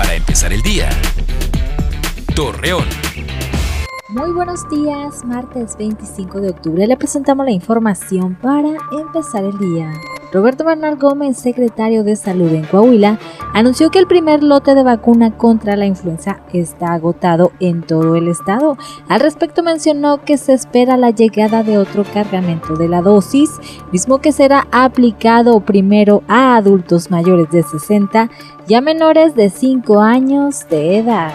para empezar el día. Torreón. Muy buenos días, martes 25 de octubre le presentamos la información para empezar el día. Roberto Bernal Gómez, secretario de Salud en Coahuila, anunció que el primer lote de vacuna contra la influenza está agotado en todo el estado. Al respecto mencionó que se espera la llegada de otro cargamento de la dosis, mismo que será aplicado primero a adultos mayores de 60 y a menores de 5 años de edad.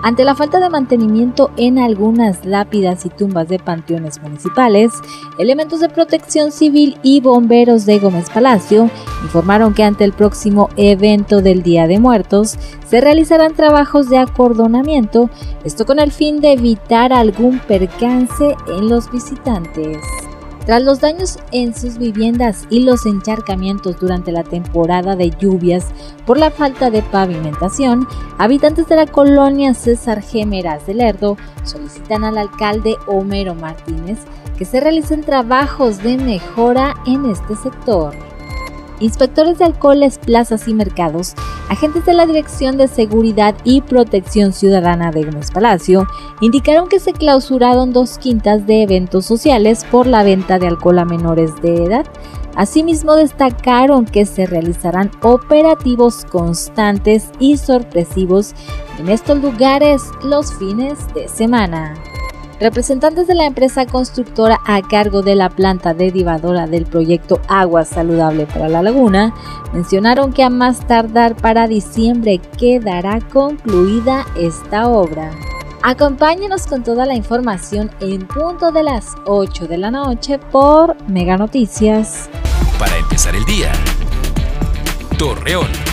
Ante la falta de mantenimiento en algunas lápidas y tumbas de panteones municipales, elementos de protección civil y bomberos de Gómez Palacio informaron que ante el próximo evento del Día de Muertos se realizarán trabajos de acordonamiento, esto con el fin de evitar algún percance en los visitantes. Tras los daños en sus viviendas y los encharcamientos durante la temporada de lluvias por la falta de pavimentación, habitantes de la colonia César Gemeras de Lerdo solicitan al alcalde Homero Martínez que se realicen trabajos de mejora en este sector. Inspectores de alcoholes, plazas y mercados, agentes de la Dirección de Seguridad y Protección Ciudadana de Gómez Palacio indicaron que se clausuraron dos quintas de eventos sociales por la venta de alcohol a menores de edad. Asimismo destacaron que se realizarán operativos constantes y sorpresivos en estos lugares los fines de semana. Representantes de la empresa constructora a cargo de la planta derivadora del proyecto Agua Saludable para la Laguna mencionaron que a más tardar para diciembre quedará concluida esta obra. Acompáñenos con toda la información en punto de las 8 de la noche por Mega Noticias. Para empezar el día. Torreón.